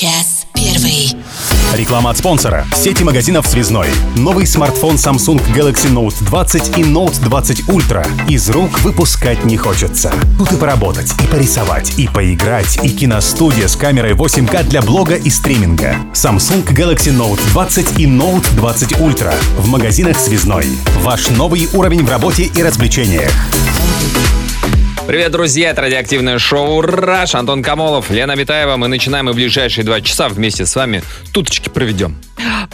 Час первый. Реклама от спонсора. Сети магазинов «Связной». Новый смартфон Samsung Galaxy Note 20 и Note 20 Ultra. Из рук выпускать не хочется. Тут и поработать, и порисовать, и поиграть, и киностудия с камерой 8К для блога и стриминга. Samsung Galaxy Note 20 и Note 20 Ultra. В магазинах «Связной». Ваш новый уровень в работе и развлечениях. Привет, друзья! Это радиоактивное шоу «Раш». Антон Камолов, Лена Витаева. Мы начинаем и ближайшие два часа вместе с вами туточки проведем.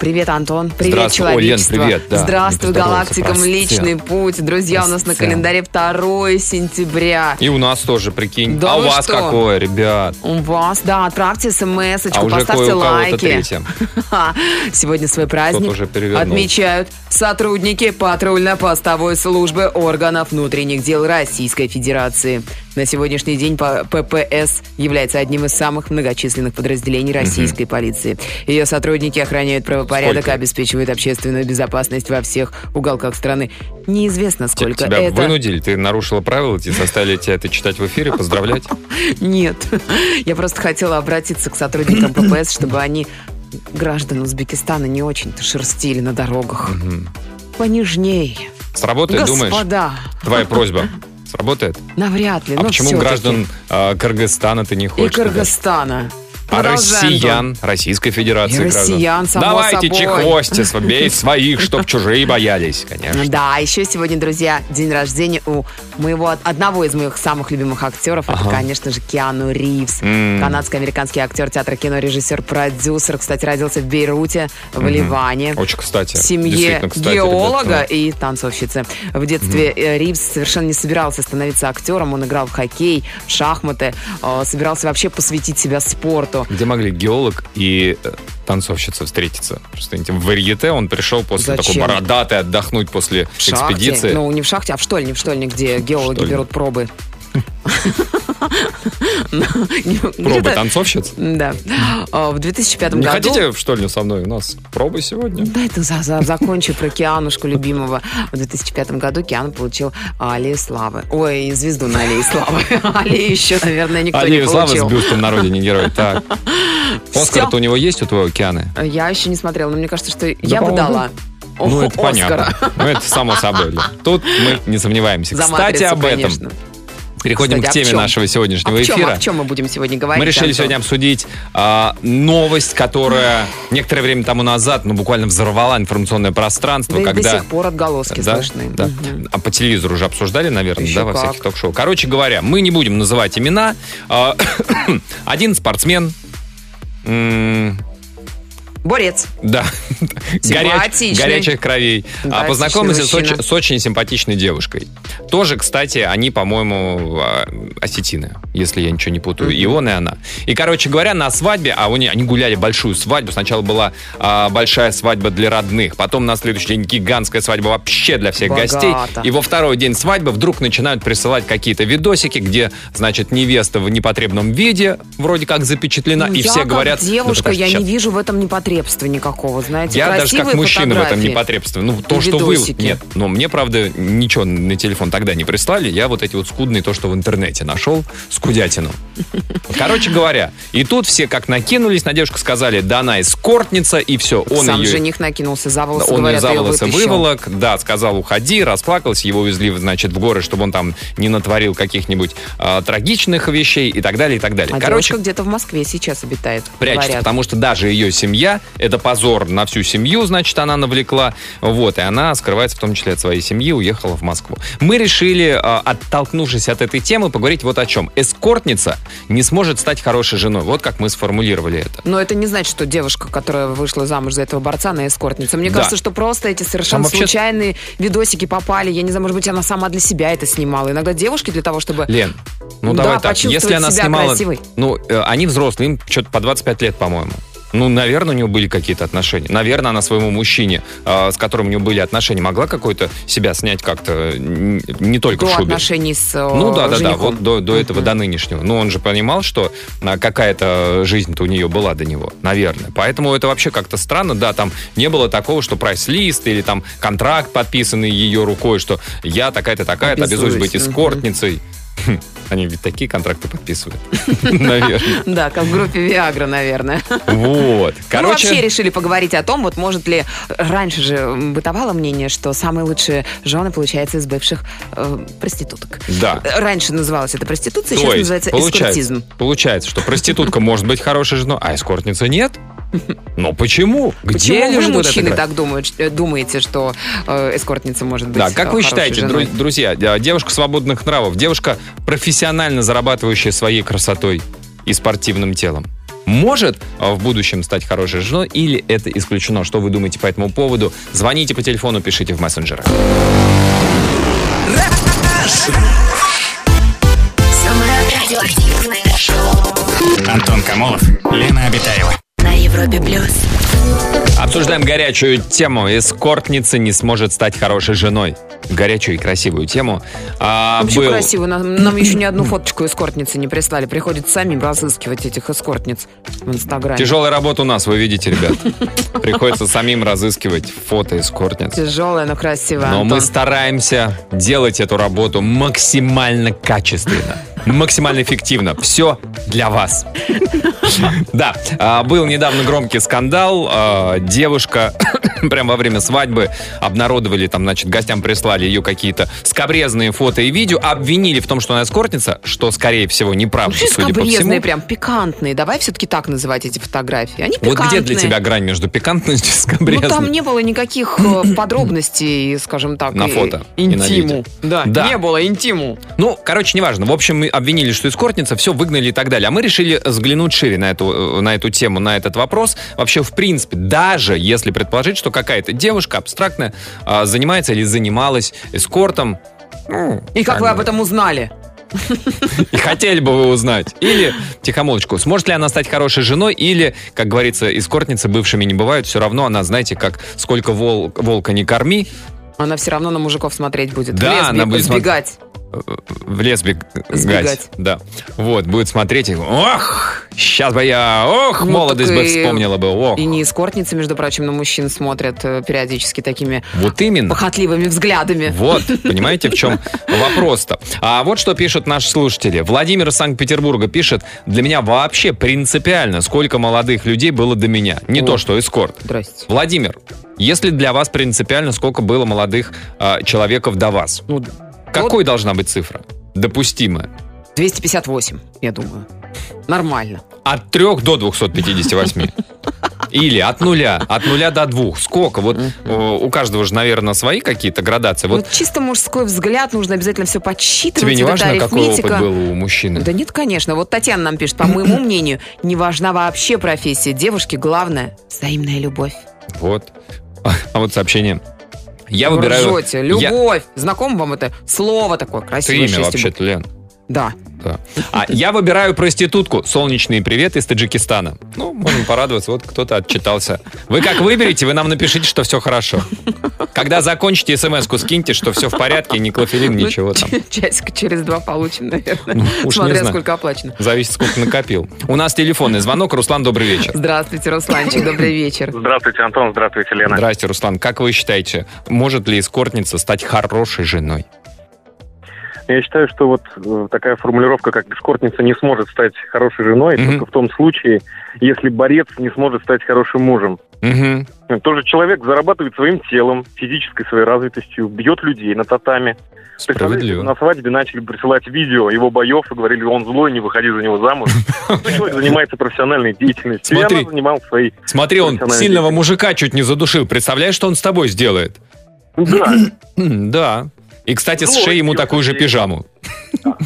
Привет, Антон. Привет, Здравствуй. Ой, Лен, человечество. привет, да. Здравствуй, Не поздоровался, галактика, прости. Млечный путь. Друзья, у нас на календаре 2 сентября. И у нас тоже, прикинь. Да а у вас что? какое, ребят? У вас, да, отправьте смс А поставьте лайки. Сегодня свой праздник отмечают сотрудники патрульно-постовой службы органов внутренних дел Российской Федерации. На сегодняшний день ППС является одним из самых многочисленных подразделений российской полиции. Ее сотрудники охраняют правопорядок Сколько? обеспечивают общественную безопасность во всех уголках страны. Неизвестно, сколько Тебя это. вынудили, ты нарушила правила, тебе заставили тебя это читать в эфире, поздравлять. Нет. Я просто хотела обратиться к сотрудникам ППС, чтобы они граждан Узбекистана не очень-то шерстили на дорогах. Понежней. Сработает, думаешь? Господа. Твоя просьба сработает? Навряд ли. А почему всё-таки. граждан э, Кыргызстана ты не И хочешь? туда? А Продолжаем, россиян, Российской Федерации И россиян, само Давайте собой. чехвости, бей своих, чтоб чужие боялись, конечно. Да, еще сегодня, друзья, день рождения у моего одного из моих самых любимых актеров. Это, конечно же, Киану Ривз. М. Канадско-американский актер театра кино, режиссер, продюсер. Кстати, родился в Бейруте, в Ливане. Очень кстати. в семье кстати, геолога ребят, ну. и танцовщицы. В детстве э, Ривз совершенно не собирался становиться актером. Он играл в хоккей, в шахматы, э, собирался вообще посвятить себя спорту. Где могли геолог и э, танцовщица встретиться? Просто в варьете он пришел после Зачем? такой бородатый отдохнуть после В шахте. экспедиции. Ну, не в шахте, а в штольне, в штольне, где геологи Штольне. берут пробы. Пробы танцовщиц? Да. А, В 2005 Не году... хотите в штольню со мной? У нас пробы сегодня. Да, это за, за- закончу про Кианушку любимого. В 2005 году Киану получил Аллею Славы. Ой, звезду на Аллее Славы. Аллею еще, наверное, никто не Аллею славы с получил. бюстом на родине героя. Так. Оскар-то у него есть у твоего океана? Я еще не смотрела, но мне кажется, что я бы дала. Ну, это понятно. Ну, это само собой. Тут мы не сомневаемся. Кстати, об этом. Переходим Кстати, к о теме нашего сегодняшнего А в чем, эфира. о чем мы будем сегодня говорить? Мы решили Антон? сегодня обсудить а, новость, которая некоторое время тому назад, ну, буквально взорвала информационное пространство, Да и когда... до сих пор отголоски Да, слышны. да. Мгм. А по телевизору уже обсуждали, наверное, Еще да, во как. всяких ток-шоу. Короче говоря, мы не будем называть имена. А, Один спортсмен, Борец. да, горяч- горячих кровей, а, Симпатичный познакомился с очень, с очень симпатичной девушкой. Тоже, кстати, они, по-моему, а, осетины, если я ничего не путаю. И он, и она. И, короче говоря, на свадьбе, а они, они гуляли большую свадьбу. Сначала была а, большая свадьба для родных, потом на следующий день гигантская свадьба вообще для всех Богато. гостей. И во второй день свадьбы вдруг начинают присылать какие-то видосики, где, значит, невеста в непотребном виде вроде как запечатлена, Ну, и все говорят... «Ну, девушка, а я щас- не вижу в этом непотребства никакого, знаете. я даже как мужчина в этом непотребстве. Ну, то, что вы... Нет, но мне, правда, ничего на телефон тогда не прислали. Я вот эти вот скудные, то, что в интернете нашел, скудятину. Короче говоря, и тут все как накинулись на девушку, сказали, да она эскортница, и все. Он Сам ее... жених накинулся за волосы, Он ее говорят, за ее волосы вытащил. выволок, да, сказал, уходи, расплакался, его увезли, значит, в горы, чтобы он там не натворил каких-нибудь а, трагичных вещей и так далее, и так далее. А Короче, где-то в Москве сейчас обитает. прячется, говорят. потому что даже ее семья, это позор на всю семью, значит, она навлекла, вот, и она скрывается в том числе от своей семьи, уехала в Москву. Мы решили, а, оттолкнувшись от этой темы, поговорить вот о чем. Эскортница не сможет стать хорошей женой. Вот как мы сформулировали это. Но это не значит, что девушка, которая вышла замуж за этого борца, она эскортница. Мне Да. кажется, что просто эти совершенно Там вообще- случайные видосики попали. Я не знаю, может быть, она сама для себя это снимала. Иногда девушки для того, чтобы... Лен, ну Да, давай так, если она снимала... красивой. Ну, э, они взрослые, им что-то по 25 лет, по-моему. Ну, наверное, у нее были какие-то отношения. Наверное, она своему мужчине, э, с которым у нее были отношения, могла какой-то себя снять как-то не только До в шубе. отношений с э, Ну да, да, да, вот до, до этого, Мгм. до нынешнего. Но он же понимал, что а, какая-то жизнь-то у нее была до него, наверное. Поэтому это вообще как-то странно, да, там не было такого, что прайс-лист или там контракт, подписанный ее рукой, что я такая-то такая-то обязуюсь быть эскортницей. Хм, Они ведь такие контракты подписывают. Наверное. Да, как в группе Виагра, наверное. Вот. Ну, вообще Короче, решили поговорить о том, вот может ли... Раньше же бытовало мнение, что самые лучшие жены, получается, из бывших э, проституток. да. Раньше называлось это проституция, сейчас называется эскортизм. получается, что проститутка может быть хорошей женой, а эскортница нет? Но почему? Где Почему вы, лежит вот эта мужчины, так думают, э, думаете, что э, эскортница может быть Да, как вы э, считаете, женой? дру- друзья, э, девушка свободных нравов, девушка профессионально зарабатывающая своей красотой и спортивным телом, может э, в будущем стать хорошей женой или это исключено? Что вы думаете по этому поводу? Звоните по телефону, пишите в мессенджерах. Антон Камолов, Лена Обитаева. Европе плюс. Обсуждаем горячую тему. Эскортница не сможет стать хорошей женой. Горячую и красивую тему. А, почему был- красиво? Нам, нам еще ни одну фоточку эскортницы не прислали. Приходится самим разыскивать этих эскортниц в Инстаграме. Тяжелая работа у нас, вы видите, ребят. Приходится самим разыскивать фото эскортниц. Тяжелая, но красивая, Но Антон. мы стараемся делать эту работу максимально качественно, максимально эффективно. Все для вас. Да, а, был недавно громкий скандал. А, Девушка прямо во время свадьбы обнародовали, там, значит, гостям прислали ее какие-то скобрезные фото и видео, обвинили в том, что она эскортница, что, скорее всего, неправда, Ну, судя по всему. прям пикантные. Давай все-таки так называть эти фотографии. Они Вот пикантные. где для тебя грань между пикантностью и Ну, скобрезной? там не было никаких э, подробностей, скажем так. На фото Интиму. Да, Да. не было интиму. Ну, короче, неважно. В общем, мы обвинили, что эскортница, все выгнали и так далее. А мы решили взглянуть шире на эту, э, на эту тему, на этот вопрос. Вообще, в принципе, даже если предположить, что какая-то девушка абстрактная а, занимается или занималась эскортом, ну, И как вы об этом узнали? И хотели бы вы узнать. Или, тихомолочку, сможет ли она стать хорошей женой, или, как говорится, эскортницы бывшими не бывают, все равно она, знаете, как сколько вол- волка не корми, Она все равно на мужиков смотреть будет. Да, В лес она будет сбегать. В лес бег- Сбегать. гать. Да. Вот, будет смотреть и, ох, сейчас бы я, ох, Ну, молодость бы и- вспомнила бы, ох. И не эскортницы, между прочим, на мужчин смотрят э, периодически такими Вот именно. похотливыми взглядами. Вот, понимаете, в чем вопрос-то. А вот что пишут наши слушатели. Владимир из Санкт-Петербурга пишет, для меня вообще принципиально, сколько молодых людей было до меня. Не О. то, что эскорт. Здрасте. Владимир, если для вас принципиально, сколько было молодых а, человеков до вас, Ну, какой должна быть цифра? Допустимая. 258, я думаю. Нормально. От 3 до 258. Или от нуля, от нуля до двух. Сколько? Вот э, у каждого же, наверное, свои какие-то градации. Вот Вот чисто мужской взгляд, нужно обязательно все подсчитывать. тебе не вот важно, какой опыт был у мужчины? Да нет, конечно. Вот Татьяна нам пишет, по моему мнению, не важна вообще профессия. Девушки главное – взаимная любовь. Вот. А вот сообщение. Я Вы выбираю... ржете. Я- Любовь. Знакомо вам это слово такое красивое? имя шесть вообще-то, Лен. Да. Да. А я выбираю проститутку. Солнечный привет из Таджикистана. Ну, можем порадоваться, вот кто-то отчитался. Вы как выберете, вы нам напишите, что все хорошо. Когда закончите, смс-ку скиньте, что все в порядке, ни клофелин, Ну, ничего там. Часика через два получим, наверное. Ну, уж не Смотря знаю. сколько оплачено. Зависит, сколько накопил. У нас телефонный звонок. Руслан, добрый вечер. Здравствуйте, Русланчик, добрый вечер. Здравствуйте, Антон. Здравствуйте, Лена. Здрасте, Руслан. Как вы считаете, может ли эскортница стать хорошей женой? Я считаю, что вот э, такая формулировка, как эскортница не сможет стать хорошей женой, Мгм. только в том случае, если борец не сможет стать хорошим мужем. Угу. Тоже человек зарабатывает своим телом, физической своей развитостью, бьет людей на татами. Справедливо. На свадьбе начали присылать видео его боев и говорили, он злой, не выходи за него замуж. Ну, Человек занимается профессиональной деятельностью. Смотри. Она занималась своей... Смотри, он сильного мужика чуть не задушил. Представляешь, что он с тобой сделает? Да, Да. И, кстати, сшей ему такую же пижаму.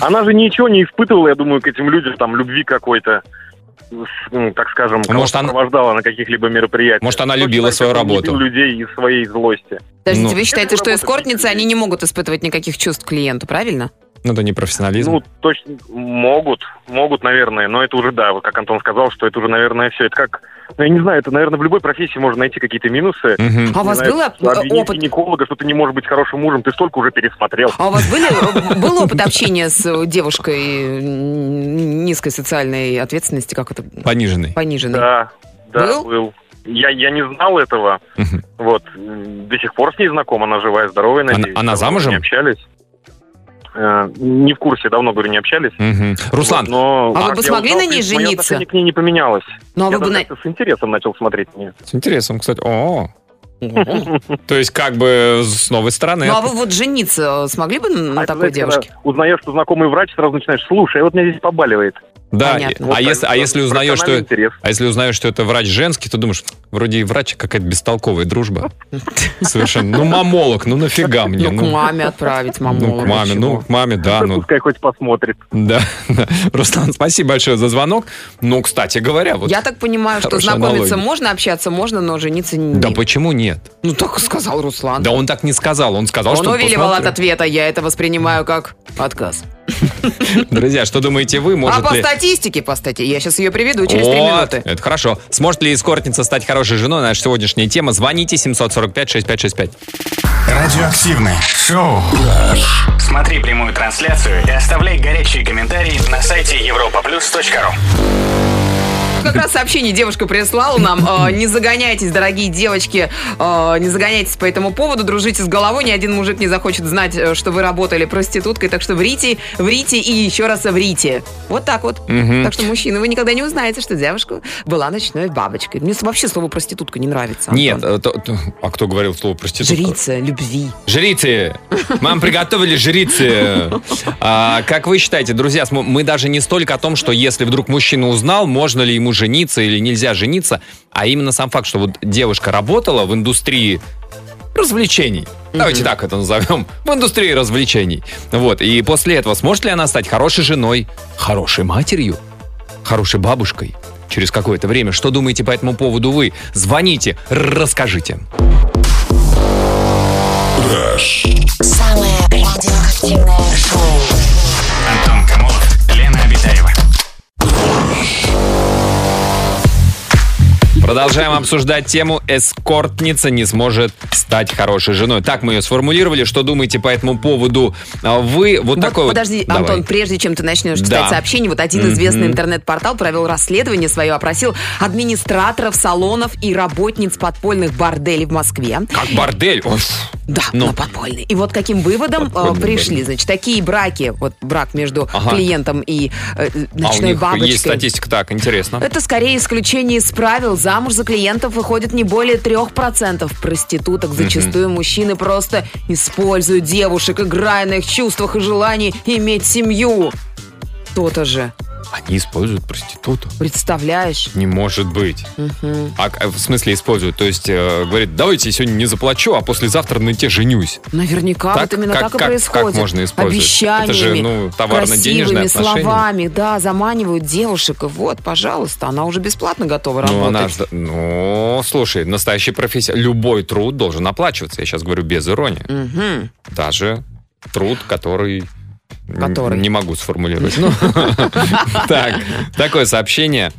Она же ничего не испытывала, я думаю, к этим людям, там, любви какой-то, ну, так скажем, кого Может, она- сопровождала на каких-либо мероприятиях. Может, она любила свою работу. людей из своей злости. Подождите, Ну. вы считаете, что эскортницы, они не могут испытывать никаких чувств клиенту, правильно? Ну, это не профессионализм. Ну, точно, могут, могут, наверное, но это уже, да, вот как Антон сказал, что это уже, наверное, все. Это как Ну, я не знаю, это, наверное, в любой профессии можно найти какие-то минусы. Мгм. А у вас Не был знаю, оп- обвинить опыт? гинеколога, что ты не можешь быть хорошим мужем, ты столько уже пересмотрел. А у вас были, был опыт общения с девушкой низкой социальной ответственности, как это, Пониженный. пониженной? Да, да, Был? был. Я, я не знал этого. Мгм. Вот. До сих пор с ней знаком, она живая, здоровая, Она- надеюсь. она Давно замужем? Не общались. Э, Не в курсе, давно, говорю, не общались. Мгм. Руслан, Вот, но, А вы бы смогли узнал, на ней мое жениться? отношение к ней не поменялось. Ну, а я вы бы на- с интересом начал смотреть на нее. с интересом, кстати. О, то есть как бы с новой стороны. Ну, а вы вот жениться смогли бы на А такой девушке? Узнаешь, что знакомый врач, сразу начинаешь, слушай, а вот меня здесь побаливает. Да, Понятно. а, Вот если, так, а если узнаешь, что, интерес. а если узнаешь, что это врач женский, то думаешь, вроде и врач какая-то бестолковая дружба. Совершенно. Ну, мамолог, ну нафига мне? Ну, к маме отправить, маму. Ну, к маме, ну, к маме, да, ну, Пускай хоть посмотрит. да. Руслан, спасибо большое за звонок. Ну, кстати говоря, вот, Я так понимаю, что знакомиться можно, общаться можно, но жениться не. да почему нет? Ну, так сказал Руслан. Да он так не сказал, он сказал, Он что увиливал от ответа, я это воспринимаю как отказ. Друзья, что думаете вы, а может по ли... статистике, по статье, я сейчас ее приведу через три Вот, минуты. это хорошо. Сможет ли эскортница стать хорошей женой? Наша сегодняшняя тема. Звоните 745-6565. Радиоактивное шоу. Смотри прямую трансляцию и оставляй горячие комментарии на сайте europaplus.ru Как раз сообщение девушка прислала нам. э, Не загоняйтесь, дорогие девочки, э, не загоняйтесь по этому поводу, дружите с головой. Ни один мужик не захочет знать, э, что вы работали проституткой. Так что врите, врите и еще раз врите. Вот так вот. Так что, мужчины, вы никогда не узнаете, что девушка была ночной бабочкой. Мне вообще слово проститутка не нравится. Антон. Нет, э, то- а кто говорил слово проститутка? Жрица любви. Жрицы! Мам, приготовили жрицы! А, как вы считаете, друзья, мы даже не столько о том, что если вдруг мужчина узнал, можно ли ему жениться или нельзя жениться, а именно сам факт, что вот девушка работала в индустрии развлечений. Давайте так это назовем. В индустрии развлечений. Вот. И после этого сможет ли она стать хорошей женой, хорошей матерью, хорошей бабушкой? Через какое-то время. Что думаете по этому поводу вы? Звоните, расскажите. Самое радиоактивное шоу. Продолжаем обсуждать тему «Эскортница не сможет стать хорошей женой». Так мы ее сформулировали. Что думаете по этому поводу а, вы? Вот, Вот такой вот- подожди, Давай. Антон, прежде чем ты начнешь Да. читать сообщение, вот один Мгм. известный интернет-портал провел расследование свое, опросил администраторов салонов и работниц подпольных борделей в Москве. Как бордель. Ой, Да, Ну. на подпольный. И вот каким выводом э, пришли. бордель. Значит, такие браки, вот брак между Ага. клиентом и э, а у ночной них бабочкой. есть статистика. Так, интересно. Это скорее исключение из правил. Замуж за клиентов выходит не более 3% проституток. Зачастую мужчины просто используют девушек, играя на их чувствах и желании иметь семью. То-то же. Они используют проституту. Представляешь? Не может быть. Мгм. А в смысле используют? То есть э, говорит, давайте я сегодня не заплачу, а послезавтра на тебе женюсь. Наверняка Так? вот именно Как- так и как- происходит. как можно использовать? Обещаниями, Это же, ну, товарно-денежные красивыми отношения. словами, да, заманивают девушек. И вот, пожалуйста, она уже бесплатно готова Ну, она работать. ну, слушай, настоящий профессия. Любой труд должен оплачиваться. Я сейчас говорю без иронии. Мгм. Даже труд, который... Который? Не могу сформулировать. Ну, Так, такое сообщение.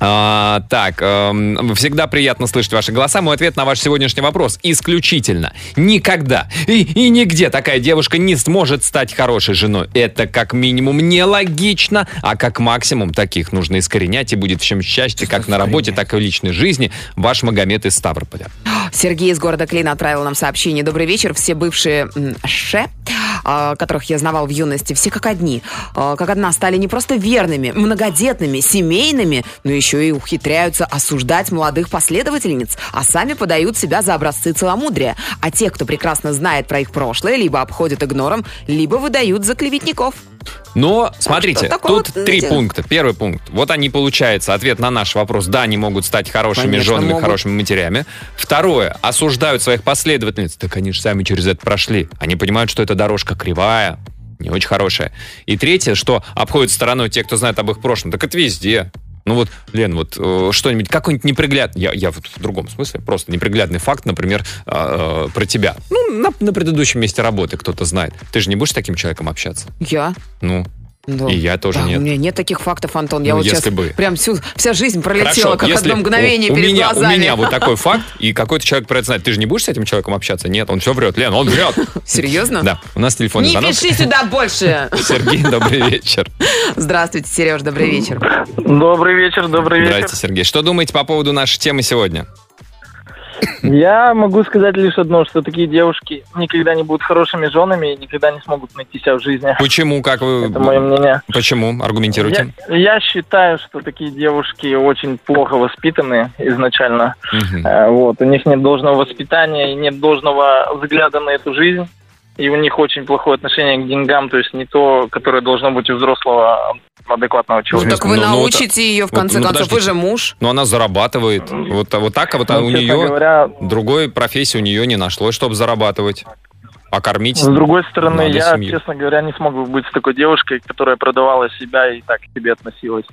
А, так, эм, всегда приятно слышать ваши голоса. Мой ответ на ваш сегодняшний вопрос исключительно. Никогда и, и нигде такая девушка не сможет стать хорошей женой. Это как минимум нелогично, а как максимум таких нужно искоренять и будет всем счастье как на работе, так и в личной жизни. Ваш Магомед из Ставрополя. Сергей из города Клин отправил нам сообщение. Добрый вечер. Все бывшие ше, а, которых я знавал в юности, все как одни. а, Как одна стали не просто верными, многодетными, семейными, но еще и ухитряются осуждать молодых последовательниц, а сами подают себя за образцы целомудрия. А те, кто прекрасно знает про их прошлое, либо обходят игнором, либо выдают за клеветников. Но, смотрите, такое тут три пункта. Первый пункт. Вот они, получается, ответ на наш вопрос. Да, они могут стать хорошими Конечно, женами, могут. хорошими матерями. Второе. Осуждают своих последовательниц. Так они же сами через это прошли. Они понимают, что эта дорожка кривая, не очень хорошая. И третье, что обходят стороной те, кто знает об их прошлом. Так это везде. Ну вот, Лен, вот э, что-нибудь, какой-нибудь неприглядный, я, я вот в другом смысле, просто неприглядный факт, например, э, э, про тебя. Ну, на, на предыдущем месте работы кто-то знает. Ты же не будешь с таким человеком общаться? Я? Ну, Да. И я тоже Да, нет. У меня нет таких фактов, Антон. Я Ну, вот если сейчас бы. прям всю, вся жизнь пролетела, Хорошо, как если одно мгновение у, у перед меня, глазами. У меня вот такой факт, и какой-то человек про это знает. Ты же не будешь с этим человеком общаться? Нет, он все врет. Лен, он врет. Серьезно? Да, у нас телефонный Не звонок. пиши сюда больше. Сергей, добрый вечер. Здравствуйте, Сереж, добрый вечер. Добрый вечер, добрый вечер. Здрасте, Сергей. Что думаете по поводу нашей темы сегодня? Я могу сказать лишь одно, что такие девушки никогда не будут хорошими женами и никогда не смогут найти себя в жизни. Почему, как вы... Это мое мнение. Почему? Аргументируйте. Я, я считаю, что такие девушки очень плохо воспитаны изначально. Э, Вот, у них нет должного воспитания и нет должного взгляда на эту жизнь. И у них очень плохое отношение к деньгам, то есть не то, которое должно быть у взрослого адекватного Ну человека. так вы Ну, ну, научите ее, в вот, конце ну, концов. Вы подождите. же муж. Но она зарабатывает. Вот, вот так, а вот Ну, у нее говоря, другой профессии у нее не нашлось, чтобы зарабатывать. А кормить С другой стороны, я, семью. честно говоря, не смог бы быть с такой девушкой, которая продавала себя и так к себе относилась.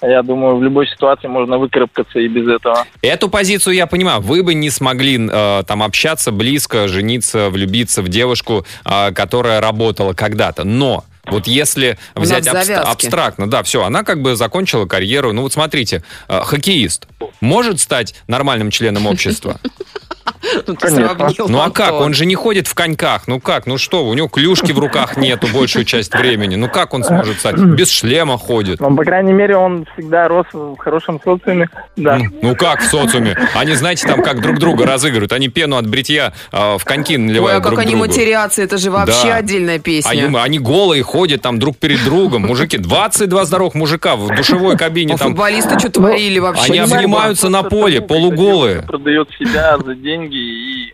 Я думаю, в любой ситуации можно выкарабкаться и без этого. Эту позицию я понимаю. Вы бы не смогли э, там общаться близко, жениться, влюбиться в девушку, э, которая работала когда-то. Но вот если взять нас абст- завязки. абстрактно, да, все, она как бы закончила карьеру. Ну вот смотрите, э, хоккеист может стать нормальным членом общества? Ну, ты Конечно. сравнил, Ну а как? Он же не ходит в коньках. Ну как? Ну что? У него клюшки в руках нету большую часть времени. Ну как он сможет стать? Без шлема ходит. Но, по крайней мере, он всегда рос в хорошем социуме. Да. Ну, ну как в социуме? Они, знаете, там как друг друга разыгрывают. Они пену от бритья э, в коньки Ой, наливают а как друг они другу. матерятся, это же вообще Да. отдельная А песня. им- они голые ходят там друг перед другом. Мужики, 22 здоровых мужика в душевой кабине А там. футболисты что творили вообще? Они обнимаются на поле, полуголые. Продает себя за деньги и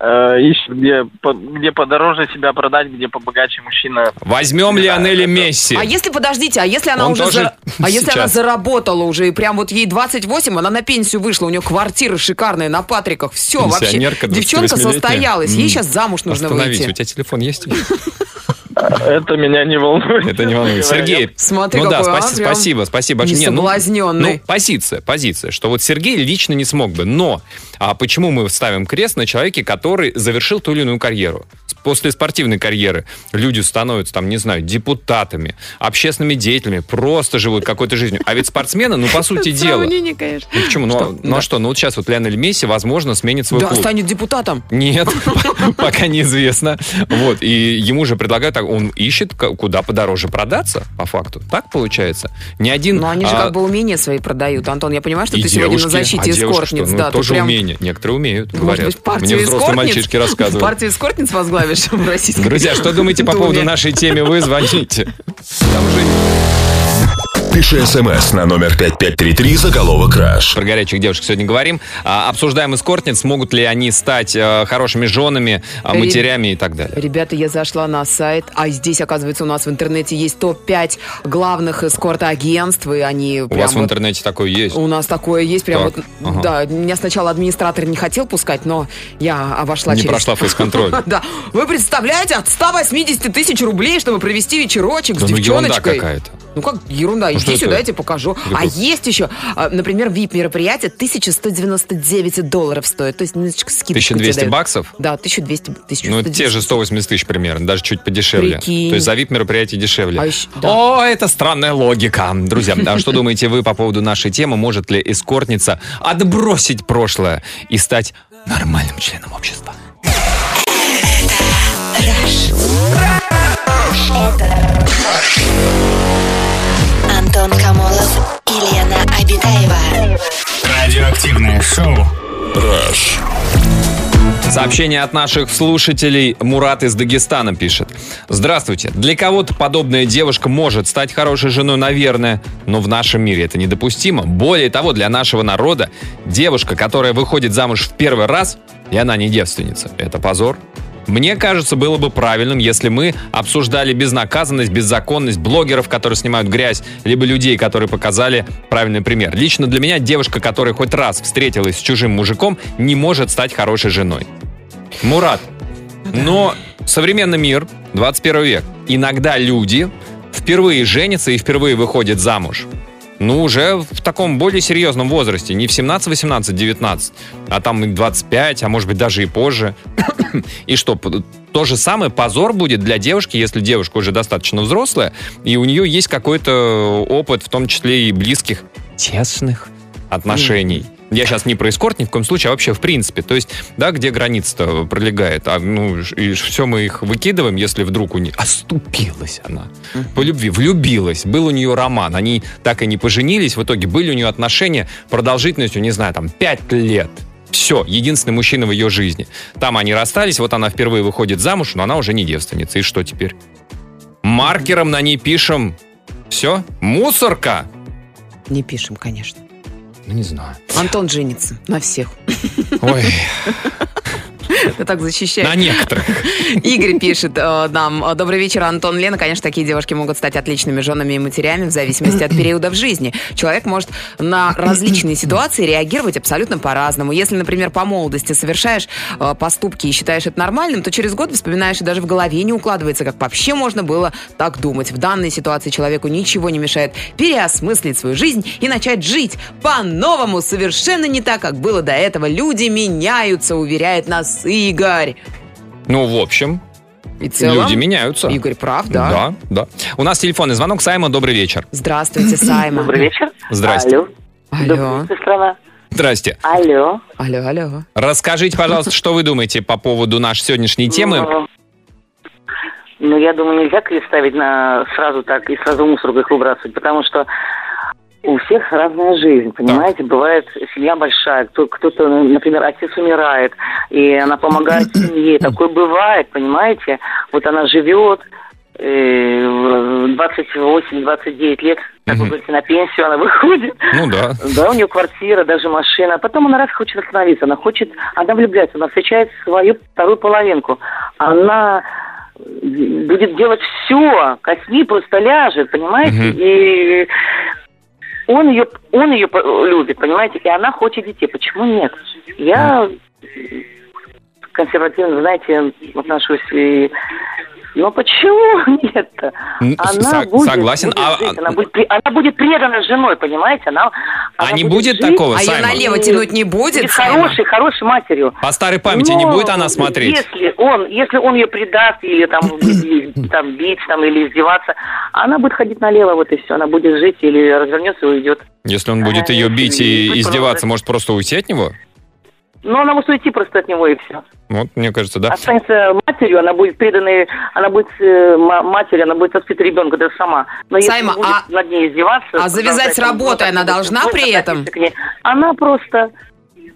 э, ищет, где, по- где подороже себя продать, где побогаче мужчина. Возьмем Лионеля Месси. А если, подождите, а если она Он уже зара- а если она заработала уже, и прям вот ей 28, она на пенсию вышла, у нее квартира шикарная на Патриках, все, вообще, девчонка 28-летняя. состоялась, ей сейчас замуж нужно Остановись, у выйти. тебя телефон есть? Это меня не волнует. Это не волнует. Сергей, Смотри, ну да, какой, а, спаси- спасибо, спасибо большое. Не, ну. Ну, позиция, позиция, что вот Сергей лично не смог бы, но а почему мы ставим крест на человеке, который завершил ту или иную карьеру? После спортивной карьеры люди становятся, там, не знаю, депутатами, общественными деятелями, просто живут какой-то жизнью. А ведь спортсмены, ну, по сути дела... Ну, почему? Ну, а- ну, а что? Ну, вот сейчас вот Леонель Месси, возможно, сменит свой Да, клуб. станет депутатом. Нет, пока неизвестно. Вот, и ему же предлагают, так, он ищет, куда подороже продаться, по факту. Так получается. Ни один... Но они же а, как бы умения свои продают. Антон, я понимаю, что ты сегодня на девушки, защите а девушки эскортниц. что? Ну, да, тоже прям, умение. Некоторые умеют, Может говорят. быть, партию Мне взрослые эскортниц? мальчишки рассказывают. Партию эскортниц возглавишь в российской Друзья, что думаете по поводу нашей темы? Вы звоните. Там же Пиши смс на номер 5533 заголовок «Краш». про горячих девушек сегодня говорим. А, обсуждаем эскортниц, могут ли они стать э, хорошими женами, а, Реб- матерями и так далее. Ребята, я зашла на сайт, а здесь, оказывается, у нас в интернете есть топ-5 главных эскорт-агентств, и они У прям вас в вот- интернете такое есть? У нас такое есть, прям Так, вот, ага. да, меня сначала администратор не хотел пускать, но я обошла Не через... прошла фейс-контроль. Да, вы представляете, от 180 тысяч рублей, чтобы провести вечерочек с ну ерунда девчоночкой. какая-то. Ну как ерунда, Ну, это? сюда, я тебе покажу. Это А есть еще, а, например, VIP-мероприятие 1199 долларов стоит, то есть немножечко скидочку 1200 тебе дают. баксов? Да, 1200, 1100. Ну, это те же 180 тысяч примерно, даже чуть подешевле. Прикинь. То есть за VIP-мероприятие дешевле. А еще- да. О, это странная логика. Друзья, а что думаете вы по поводу нашей темы? Может ли эскортница отбросить прошлое и стать нормальным членом общества? Антон Камолов и Лена Обитаева. Радиоактивное шоу. «Краш». Сообщение от наших слушателей. Мурат из Дагестана пишет. Здравствуйте. Для кого-то подобная девушка может стать хорошей женой, наверное, но в нашем мире это недопустимо. Более того, для нашего народа девушка, которая выходит замуж в первый раз, и она не девственница, это позор. Мне кажется, было бы правильным, если мы обсуждали безнаказанность, беззаконность блогеров, которые снимают грязь, либо людей, которые показали правильный пример. Лично для меня девушка, которая хоть раз встретилась с чужим мужиком, не может стать хорошей женой. Мурат, но современный мир, 21 век, иногда люди впервые женятся и впервые выходят замуж. Ну, уже в таком более серьезном возрасте. Не в 17, 18, 19, а там и 25, а может быть даже и позже. И что, то же самое позор будет для девушки, если девушка уже достаточно взрослая, и у нее есть какой-то опыт, в том числе и близких, тесных отношений. Я сейчас не про эскорт ни в коем случае, а вообще в принципе. То есть, да, где граница-то пролегает. А, ну, и все мы их выкидываем, если вдруг у нее... Оступилась она. По любви. Влюбилась. Был у нее роман. Они так и не поженились. В итоге были у нее отношения продолжительностью, не знаю, там, 5 лет. Все, единственный мужчина в ее жизни. Там они расстались, вот она впервые выходит замуж, но она уже не девственница. И что теперь? Маркером на ней пишем. Все? Мусорка? Не пишем, конечно. Ну, не знаю. Антон женится на всех. Ой, Ты так защищаешь. на некоторых. Игорь пишет э, нам. э, Добрый вечер, Антон Лена. Конечно, такие девушки могут стать отличными женами и матерями в зависимости от периода в жизни. Человек может на различные ситуации реагировать абсолютно по-разному. Если, например, по молодости совершаешь э, поступки и считаешь это нормальным, то через год вспоминаешь и даже в голове не укладывается, как вообще можно было так думать. В данной ситуации человеку ничего не мешает переосмыслить свою жизнь и начать жить по-новому, совершенно не так, как было до этого. Люди меняются, уверяет нас Игорь. Ну, в общем, И целом, люди меняются. Игорь прав, да? Да, да. У нас телефонный звонок. Сайма, добрый вечер. Здравствуйте, Сайма. Добрый вечер. Здрасте. Алло. Алло. Добрый вечер, страна. Здрасте. Алло. Алло, алло. Расскажите, пожалуйста, что вы думаете по поводу нашей сегодняшней темы? Ну, Ну, я думаю, нельзя крест ставить на сразу так и сразу мусорку их выбрасывать, потому что у всех разная жизнь, понимаете? Бывает семья большая, кто, кто-то, например, отец умирает, и она помогает семье. Такое бывает, понимаете? Вот она живет, э, 28-29 лет, как вы говорите, на пенсию она выходит. Ну да. Да, у нее квартира, даже машина. Потом она раз хочет остановиться. Она хочет, она влюбляется, она встречает свою вторую половинку. Она будет делать все, косми просто ляжет, понимаете? И он ее, он ее любит, понимаете? И она хочет детей. Почему нет? Я консервативно, знаете, отношусь и но почему нет-то? Она со- будет, согласен. будет А- жить, а- она, будет, она будет предана женой, понимаете? Она, А она не будет жить такого, А ее налево тянуть не будет, будет Сайма? хорошей, хорошей матерью. По старой памяти не будет она смотреть? Если он, если он ее предаст или там, там бить там, или издеваться, она будет ходить налево, вот и все. Она будет жить или развернется и уйдет. Если он будет А, ее бить и издеваться, может просто уйти от него? Но она может уйти просто от него и все. Вот, мне кажется, да. Останется матерью, она будет преданной, она будет э, ма- матерью, она будет воспитывать ребенка даже сама. Но если Сайма, будет а- над ней издеваться... а завязать с работой она должна при этом? Она просто,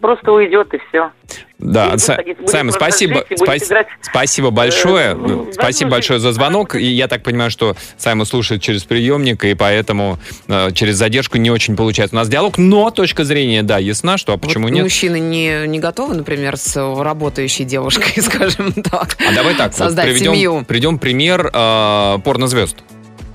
просто уйдет и все. Да, будет Са- просто спасибо, жить и спас- играть, спасибо большое, э, спасибо большое за звонок. И я так понимаю, что Сайма слушает через приемник, и поэтому э, через задержку не очень получается у нас диалог. Но точка зрения, да, ясна, что а почему Вот нет? Мужчины не, не готовы, например, с работающей девушкой, скажем так. А давай так, вот Создать приведем, семью. приведем пример э, порнозвезд.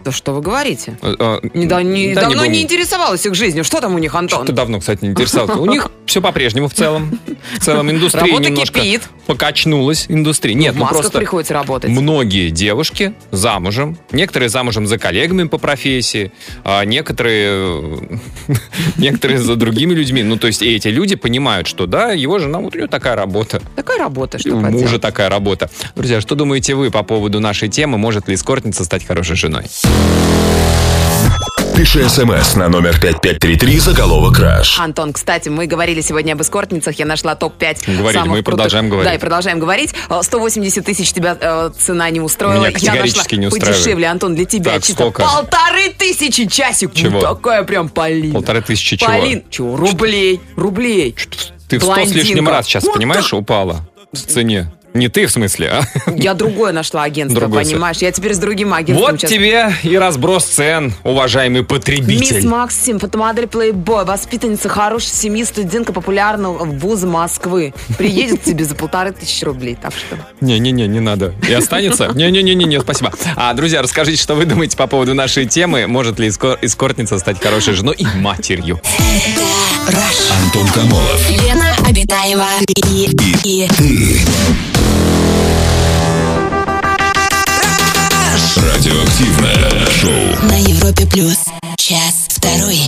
Да что вы говорите? Э, э, Не, да, не- да, давно будем- не интересовалась их жизнью. Что там у них, Антон? Что-то давно, кстати, не интересовался. У них все по-прежнему в целом. В целом индустрия Работа немножко кипит. покачнулась. Индустрия. Нет, ну просто приходится работать. многие девушки замужем. Некоторые замужем за коллегами по профессии, а некоторые, некоторые за другими людьми. Ну, то есть и эти люди понимают, что да, его жена, вот у нее такая работа. Такая работа, что у мужа такая работа. Друзья, что думаете вы по поводу нашей темы? Может ли эскортница стать хорошей женой? Пиши смс на номер 5533 заголовок «Краш». Антон, кстати, мы говорили сегодня об эскортницах. Я нашла топ-5 Говорили, самых мы крутых- продолжаем говорить. Да, и продолжаем говорить. Э, 180 тысяч тебя э, цена не устроила. Меня Я категорически нашла не устраивает. подешевле, Антон, для тебя Так, чисто сколько? полторы тысячи часик. Чего? Ну, такая прям Полина. Полторы тысячи чего? Полин, чего? Рублей. Рублей. Ты в сто с лишним раз сейчас, Вот понимаешь, упала в цене. Не ты, в смысле, а? Я другое нашла агентство, Другое понимаешь? Я теперь с другим агентством Вот сейчас. тебе и разброс цен, уважаемый Мисс потребитель. Максим, фотомодель Playboy, воспитанница хорошей семьи, студентка популярного вуза Москвы. Приедет к тебе за полторы тысячи рублей, так что... Не-не-не, не надо. И останется? Не-не-не-не, спасибо. А, друзья, расскажите, что вы думаете по поводу нашей темы. Может ли эско- эскортница стать хорошей женой и матерью? Антон Камолов. Лена Обитаева и, и, Радиоактивное шоу. на Европе плюс. Час второй.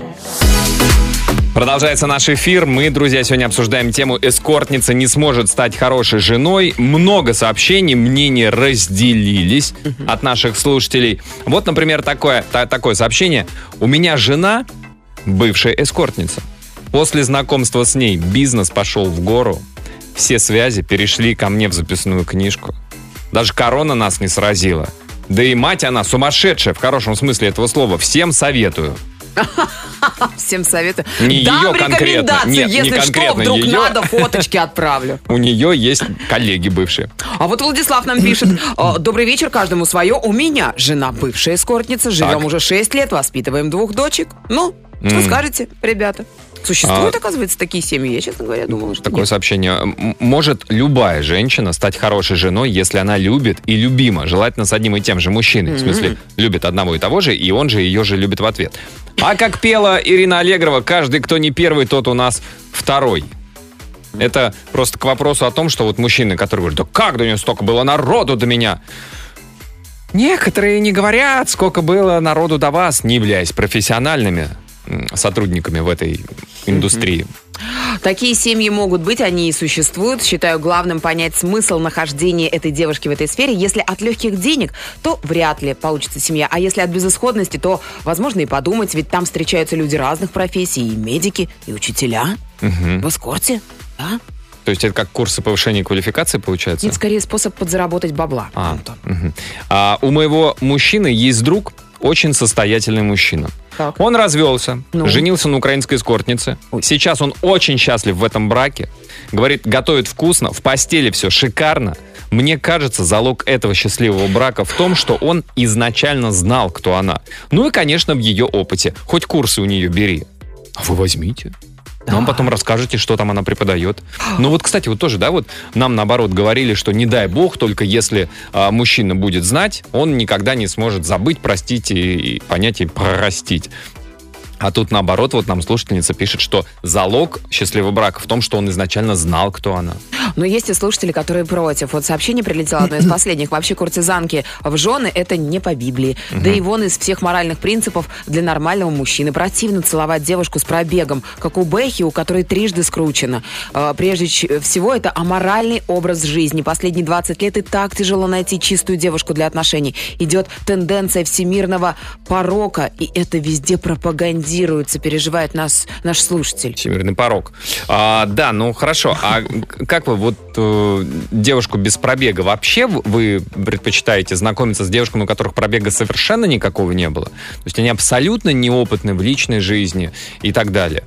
Продолжается наш эфир. Мы, друзья, сегодня обсуждаем тему «Эскортница не сможет стать хорошей женой». Много сообщений, мнения разделились от наших слушателей. Вот, например, такое, та- такое сообщение. «У меня жена бывшая эскортница. После знакомства с ней бизнес пошел в гору. Все связи перешли ко мне в записную книжку. Даже корона нас не сразила. Да и мать она сумасшедшая, в хорошем смысле этого слова. Всем советую». Всем советую. Не Дам ее конкретно. Нет, не если что, конкретно вдруг ее. надо, фоточки отправлю. У нее есть коллеги бывшие. А вот Владислав нам пишет. «Э, Добрый вечер, каждому свое. У меня жена бывшая эскортница. Живем Так. уже 6 лет, воспитываем двух дочек. Ну, что М. скажете, ребята? Существуют, А. оказывается, такие семьи? Я, честно говоря, думала, что Такое нет. сообщение. Может любая женщина стать хорошей женой, если она любит и любима, желательно с одним и тем же мужчиной. В смысле, любит одного и того же, и он же ее же любит в ответ. А как пела Ирина Аллегрова, каждый, кто не первый, тот у нас второй. Это просто к вопросу о том, что вот мужчины, которые говорят, да как до нее столько было народу до меня? Некоторые не говорят, сколько было народу до вас, не являясь профессиональными сотрудниками в этой индустрии. Такие семьи могут быть, они и существуют. Считаю главным понять смысл нахождения этой девушки в этой сфере. Если от легких денег, то вряд ли получится семья. А если от безысходности, то возможно и подумать, ведь там встречаются люди разных профессий, и медики, и учителя. Мгм. В эскорте, да? То есть это как курсы повышения квалификации получается? Это скорее способ подзаработать бабла. А, Антон. мгм. А у моего мужчины есть друг, очень состоятельный мужчина. Так. Он развелся, Ну? женился на украинской эскортнице. Сейчас он очень счастлив в этом браке. Говорит, готовит вкусно, в постели все шикарно. Мне кажется, залог этого счастливого брака в том, что он изначально знал, кто она. Ну и, конечно, в ее опыте. Хоть курсы у нее бери. А вы возьмите. Нам потом расскажете, что там она преподает. Ну вот, кстати, вот тоже, да, вот нам наоборот говорили, что не дай бог, только если а, мужчина будет знать, он никогда не сможет забыть, простить и, и понять и простить. А тут наоборот, вот нам слушательница пишет, что залог счастливого брака в том, что он изначально знал, кто она. Но есть и слушатели, которые против. Вот сообщение прилетело одно из последних. Вообще куртизанки в жены это не по Библии. Да и вон из всех моральных принципов для нормального мужчины. Противно целовать девушку с пробегом, как у Бэхи, у которой трижды скручено. А, Прежде всего, это аморальный образ жизни. Последние 20 лет и так тяжело найти чистую девушку для отношений. Идет тенденция всемирного порока, и это везде пропагандируется, переживает нас, наш слушатель. Всемирный порог. А, да, ну хорошо. А как вы вот э, девушку без пробега вообще вы предпочитаете знакомиться с девушками, у которых пробега совершенно никакого не было? То есть они абсолютно неопытны в личной жизни и так далее.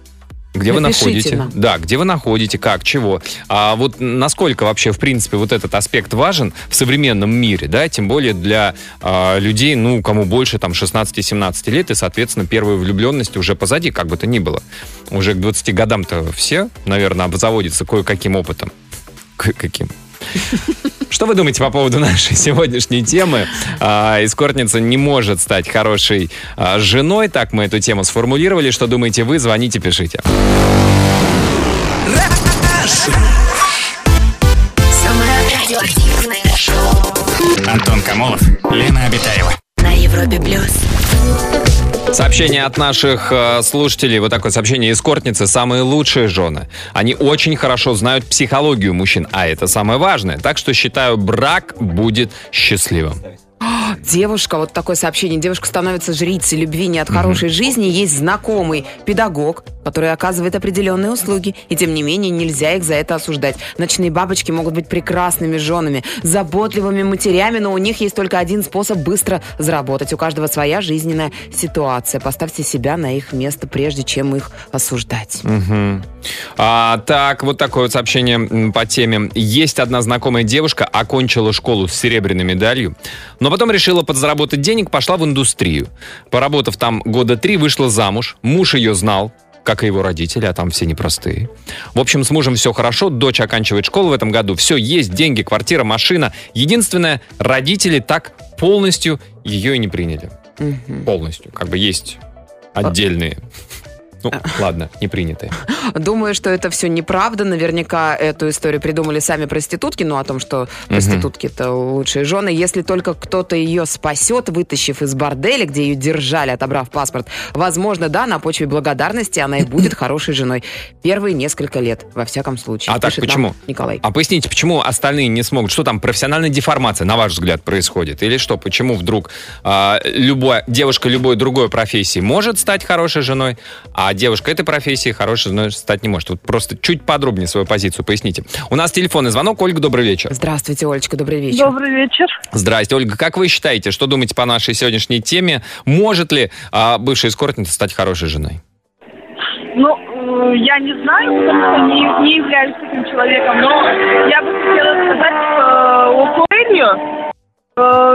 Где вы Напишите находите? нам. Да, где вы находите, как, чего. А вот насколько вообще, в принципе, вот этот аспект важен в современном мире, да, тем более для а, людей, ну, кому больше там 16-17 лет, и, соответственно, первые влюбленности уже позади, как бы то ни было. Уже к 20 годам-то все, наверное, обзаводятся кое-каким опытом. Кое-каким. Что вы думаете по поводу нашей сегодняшней темы? А, эскортница не может стать хорошей а, женой. Так мы эту тему сформулировали. Что думаете вы? Звоните, пишите. Самое радиоактивное шоу Антон Камолов, Лена Обитаева. на Европе плюс. Сообщение от наших э, слушателей. Вот такое сообщение. Эскортницы самые лучшие жены. Они очень хорошо знают психологию мужчин, а это самое важное. Так что считаю, брак будет счастливым. Девушка, вот такое сообщение, девушка становится жрицей любви не от хорошей жизни. Есть знакомый педагог, который оказывает определенные услуги. И тем не менее нельзя их за это осуждать. Ночные бабочки могут быть прекрасными женами, заботливыми матерями, но у них есть только один способ быстро заработать. У каждого своя жизненная ситуация. Поставьте себя на их место, прежде чем их осуждать. Мгм. А, так, вот такое вот сообщение по теме. Есть одна знакомая девушка, окончила школу с серебряной медалью, но потом решила подзаработать денег, пошла в индустрию. Поработав там года три, вышла замуж. Муж ее знал, как и его родители, а там все непростые. В общем, с мужем все хорошо, дочь оканчивает школу в этом году. Все, есть деньги, квартира, машина. Единственное, родители так полностью ее и не приняли. Полностью. Как бы есть отдельные Ну, ладно, не принятые. Думаю, что это все неправда. Наверняка эту историю придумали сами проститутки, ну, о том, что проститутки это лучшие жены. Если только кто-то ее спасет, вытащив из борделя, где ее держали, отобрав паспорт, возможно, да, на почве благодарности она и будет хорошей женой. Первые несколько лет, во всяком случае. А так почему? Николай. А поясните, почему остальные не смогут? Что там, профессиональная деформация, на ваш взгляд, происходит? Или что, почему вдруг а, любая девушка любой другой профессии может стать хорошей женой, а девушка этой профессии хорошей женой стать не может? Вот просто чуть подробнее свою позицию поясните. У нас телефонный звонок. Ольга, добрый вечер. Здравствуйте, Олечка, добрый вечер. Добрый вечер. Здрасте, Ольга. Как вы считаете, что думаете по нашей сегодняшней теме? Может ли а, бывшая эскортница стать хорошей женой? Ну, э, я не знаю, потому что не, не являюсь таким человеком, но я бы хотела сказать э. Э,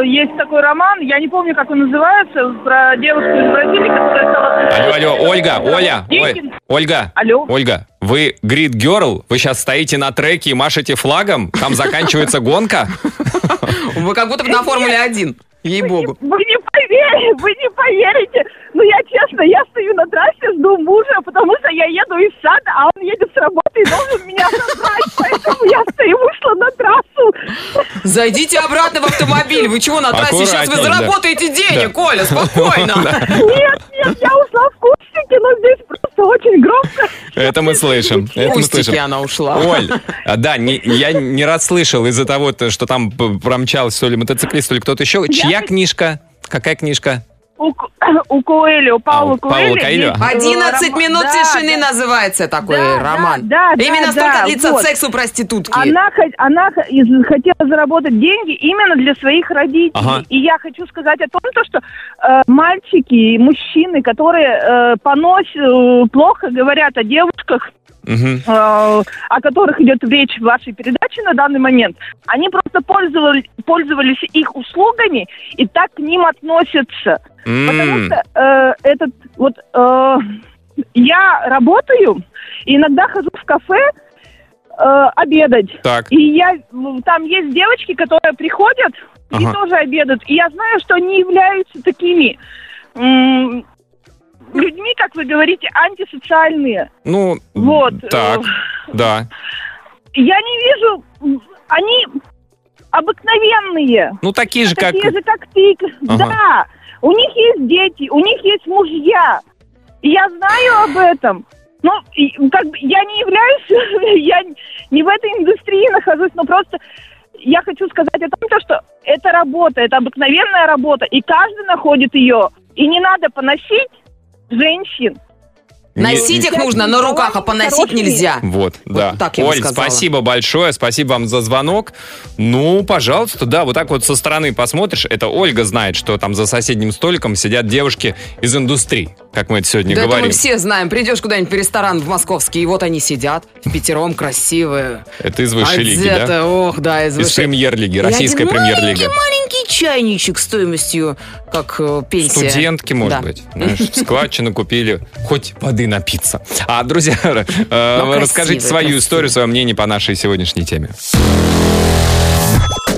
есть такой роман, я не помню, как он называется, про девушку из Бразилии, которая стала... Алло, алло, Ольга, Оля, Ой, Ольга, Алло. Ольга, вы грид girl? Вы сейчас стоите на треке и машете флагом? Там заканчивается гонка? Вы как будто бы на Формуле 1. Ей-богу. Вы не поверите, вы не поверите. Ну, я честно, я стою на трассе, жду мужа, потому что я еду из сада, а он едет с работы и должен меня забрать. Поэтому я стою, вышла на трассу. Зайдите обратно в автомобиль. Вы чего на трассе? Сейчас вы Аккуратней, да. заработаете денег, Коля, спокойно. Нет, нет, я ушла в кустики, но здесь просто очень громко. Это мы слышим. Это мы слышим. она ушла. Оль, а, да, не- я не раз слышал из-за того, то, что там промчался то ли мотоциклист, то ли кто-то еще. Чья книжка? Какая книжка? У, у Коэльо, Паула А, есть, э, 11 роман- минут да, тишины да. называется такой Да, роман. да, да, Именно да, столько да, длится вот. секс у проститутки. Она, она хотела заработать деньги именно для своих родителей. Ага. И я хочу сказать о том, то, что э, мальчики и мужчины, которые э, поносят, э, плохо говорят о девушках, Э, о которых идет речь в вашей передаче на данный момент, они просто пользовались, пользовались их услугами и так к ним относятся. Потому М, что э, этот вот э, я работаю, и иногда хожу в кафе э, обедать. Так. И я там есть девочки, которые приходят и Ага. тоже обедают. И я знаю, что они являются такими м, людьми, как вы говорите, антисоциальные. Ну, Вот. так, да. Я не вижу, они обыкновенные. Ну, такие же, как... Такие же, как ты. Ага. Да. У них есть дети, у них есть мужья. И я знаю об этом. Ну, как бы я не являюсь, я не в этой индустрии нахожусь, но просто я хочу сказать о том, то, что это работа, это обыкновенная работа, и каждый находит ее. И не надо поносить женщин. Носить их нужно на руках, а поносить нельзя. Вот, да. так я Оль, спасибо большое, спасибо вам за звонок. Ну, пожалуйста, да, вот так вот со стороны посмотришь, это Ольга знает, что там за соседним столиком сидят девушки из индустрии, как мы это сегодня Да это говорим. мы все знаем. Придешь куда-нибудь в ресторан в московский, и вот они сидят в пятером красивые. Это из высшей лиги, да? ох, да, из Из высшей. премьер-лиги, И российская один премьер-лига. Маленький чайничек стоимостью, как э, пенсия. Студентки, может Да. быть. Знаешь, складчину купили, хоть воды напиться. А, друзья, э, красивые, расскажите свою историю, свое мнение по нашей сегодняшней теме.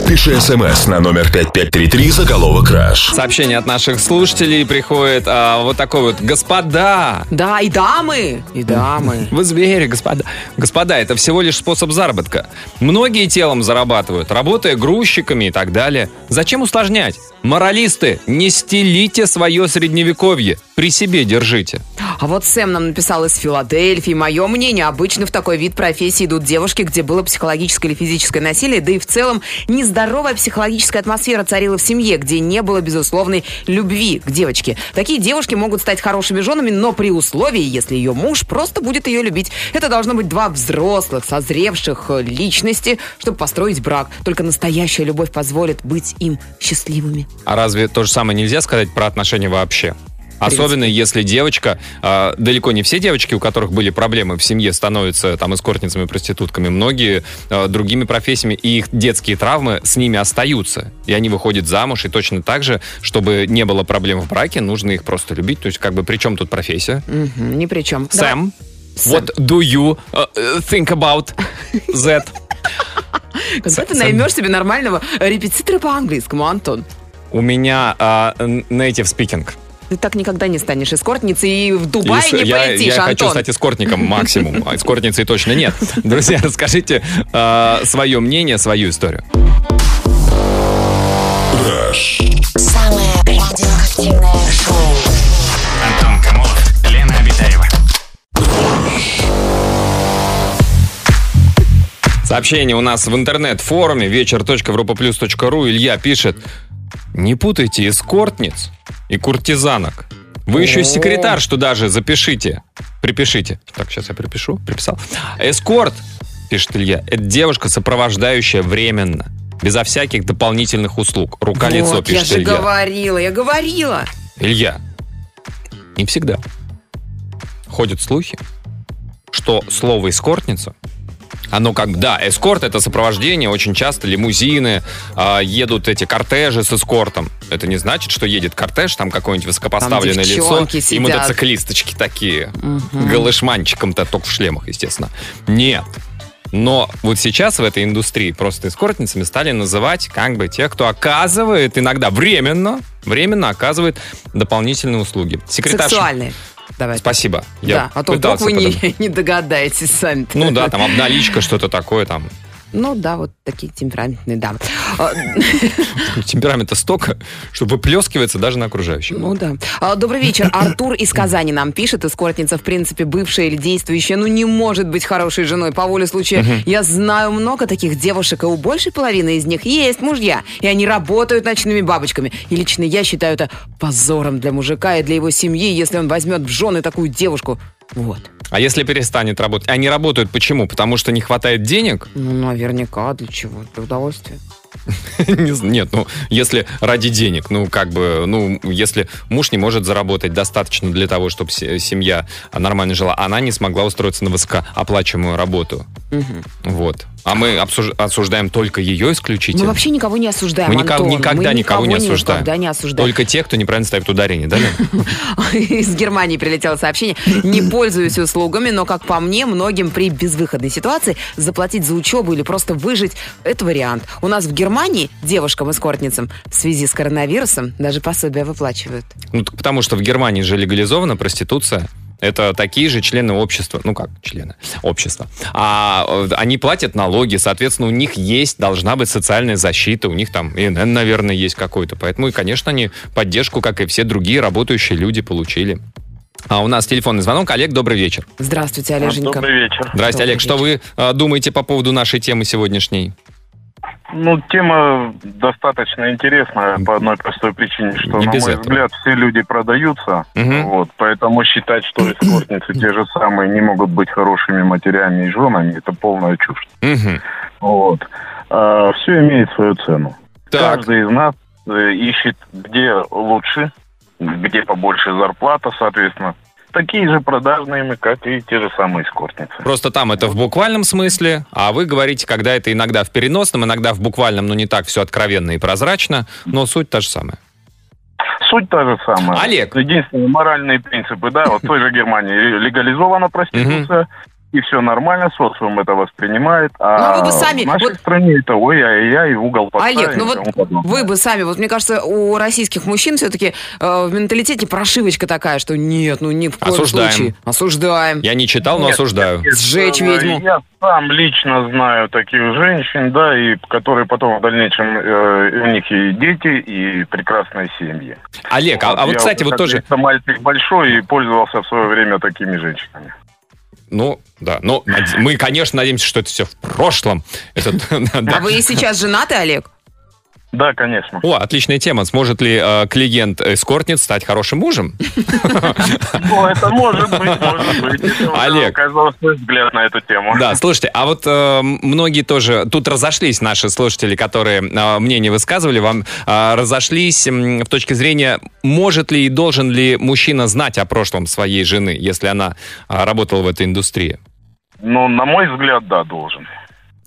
Пиши смс на номер 5533 заголовок «Краш». Сообщение от наших слушателей приходит а, вот такое вот. Господа, Да, и дамы, и дамы. Вы звери, господа. Господа, это всего лишь способ заработка. Многие телом зарабатывают, работая грузчиками и так далее. Зачем усложнять? Моралисты, не стелите свое средневековье. При себе держите. А вот Сэм нам написал из Филадельфии. Мое мнение, обычно в такой вид профессии идут девушки, где было психологическое или физическое насилие, да и в целом нездоровая психологическая атмосфера царила в семье, где не было безусловной любви к девочке. Такие девушки могут стать хорошими женами, но при условии, если ее муж просто будет ее любить. Это должно быть два взрослых, созревших личности, чтобы построить брак. Только настоящая любовь позволит быть им счастливыми. А разве то же самое нельзя сказать про отношения вообще? Особенно если девочка, э, далеко не все девочки, у которых были проблемы в семье, становятся там эскортницами, проститутками. Многие э, другими профессиями, и их детские травмы с ними остаются. И они выходят замуж, и точно так же, чтобы не было проблем в браке, нужно их просто любить. То есть, как бы, при чем тут профессия? Мгм, ни при чем. Сэм, what do you uh, think about that? Когда ты наймешь себе нормального репетитора по английскому, Антон? У меня а, native speaking. Ты так никогда не станешь эскортницей и в Дубай Если- не я, полетишь, я Антон. хочу стать эскортником максимум, а эскортницей точно нет. Друзья, расскажите свое мнение, свою историю. Самое радиоактивное шоу. Антон Камолов, Лена Обитаева. Сообщение у нас в интернет-форуме вечер.европаплюс.ру Илья пишет Не путайте эскортниц и куртизанок. Вы еще секретарь, что даже запишите. Припишите. Так, сейчас я припишу. Приписал. Эскорт, пишет Илья, это девушка, сопровождающая временно. Безо всяких дополнительных услуг. Рука-лицо, Вот, я пишет же Илья. говорила, я говорила. Илья, не всегда. Ходят слухи, что слово «эскортница» Оно как да, эскорт это сопровождение, очень часто лимузины, а, едут эти кортежи с эскортом. Это не значит, что едет кортеж, там какое-нибудь высокопоставленное лицо девчонки и сидят. мотоциклисточки такие, Мгм. голышманчиком-то только в шлемах, естественно. Нет. Но вот сейчас в этой индустрии просто эскортницами стали называть как бы тех, кто оказывает иногда временно, временно оказывает дополнительные услуги. Секретарь. Сексуальные. Давай. Спасибо. Да, а то вдруг вы не, не догадаетесь сами. Ну да, там обналичка, что-то такое там. Ну да, вот такие темпераментные дамы. А, Темперамента столько, что выплескивается даже на окружающих. Ну да. А, Добрый вечер. Артур из Казани нам пишет. Эскортница, в принципе, бывшая или действующая, ну не может быть хорошей женой. По воле случая, я знаю много таких девушек, и у большей половины из них есть мужья. И они работают ночными бабочками. И лично я считаю это позором для мужика и для его семьи, если он возьмет в жены такую девушку. Вот. А если перестанет работать? Они работают почему? Потому что не хватает денег? Ну, наверняка. Для чего? Для удовольствия. Нет, ну, если ради денег, ну, как бы, ну, если муж не может заработать достаточно для того, чтобы се- семья нормально жила, она не смогла устроиться на высокооплачиваемую работу. Вот. А мы обсуж- осуждаем только ее исключительно. Мы вообще никого не осуждаем, Мы никого- Антон. никогда Мы никого не осуждаем. Никогда не осуждаем. Только те, кто неправильно ставит ударение, да? Из Германии прилетело сообщение. Не пользуюсь услугами, но, как по мне, многим при безвыходной ситуации заплатить за учебу или просто выжить – это вариант. У нас в Германии девушкам-эскортницам в связи с коронавирусом даже пособия выплачивают. Ну, потому что в Германии же легализована проституция. Это такие же члены общества, ну как члены общества. А э, они платят налоги, соответственно, у них есть, должна быть социальная защита, у них там ИНН, наверное, есть какой-то. Поэтому, и, конечно, они поддержку, как и все другие работающие люди, получили. А у нас телефонный звонок. Олег, добрый вечер. Здравствуйте, Олеженька. Добрый вечер. Здрасте, Олег. Что вы э, думаете по поводу нашей темы сегодняшней? Ну, тема достаточно интересная по одной простой причине, что, Не на мой этого. взгляд, все люди продаются. Вот, поэтому считать, что эскортницы те же самые не могут быть хорошими матерями и женами, это полная чушь. Вот. все имеет свою цену. Каждый из нас э, ищет, где лучше, где побольше зарплата, соответственно. Такие же продажные мы, как и те же самые эскортницы. Просто там это в буквальном смысле, а вы говорите, когда это иногда в переносном, иногда в буквальном, но не так все откровенно и прозрачно, но суть та же самая. Суть та же самая. Олег. Единственные моральные принципы, да, вот в той же Германии легализована проституция, и все нормально, социум это воспринимает. А, Ну, а вы бы сами, в нашей вот- стране это ой-ай-яй, в угол поставим Олег, ну и вот подобное. вы бы сами, вот мне кажется, у российских мужчин все-таки в менталитете прошивочка такая, что нет, ну ни в коем Осуждаем. случае. Осуждаем. Я не читал, но Нет, осуждаю. нет, Сжечь э, ведьму. Я сам лично знаю таких женщин, да, и которые потом в дальнейшем э, у них и дети, и прекрасные семьи. Олег, а, а вот, Я кстати, вот тоже... мальчик большой и пользовался в свое время такими женщинами. Ну, да, но мы, конечно, надеемся, что это все в прошлом. А вы сейчас женаты, Олег? Да, конечно. О, отличная тема. Сможет ли э, клиент эскортниц стать хорошим мужем? Ну, это может быть, может быть. Олег. Свой взгляд на эту тему. Да, слушайте, а вот э, многие тоже, тут разошлись наши слушатели, которые э, мнение высказывали, вам э, разошлись в точке зрения, может ли и должен ли мужчина знать о прошлом своей жены, если она работала в этой индустрии? Ну, на мой взгляд, да, должен.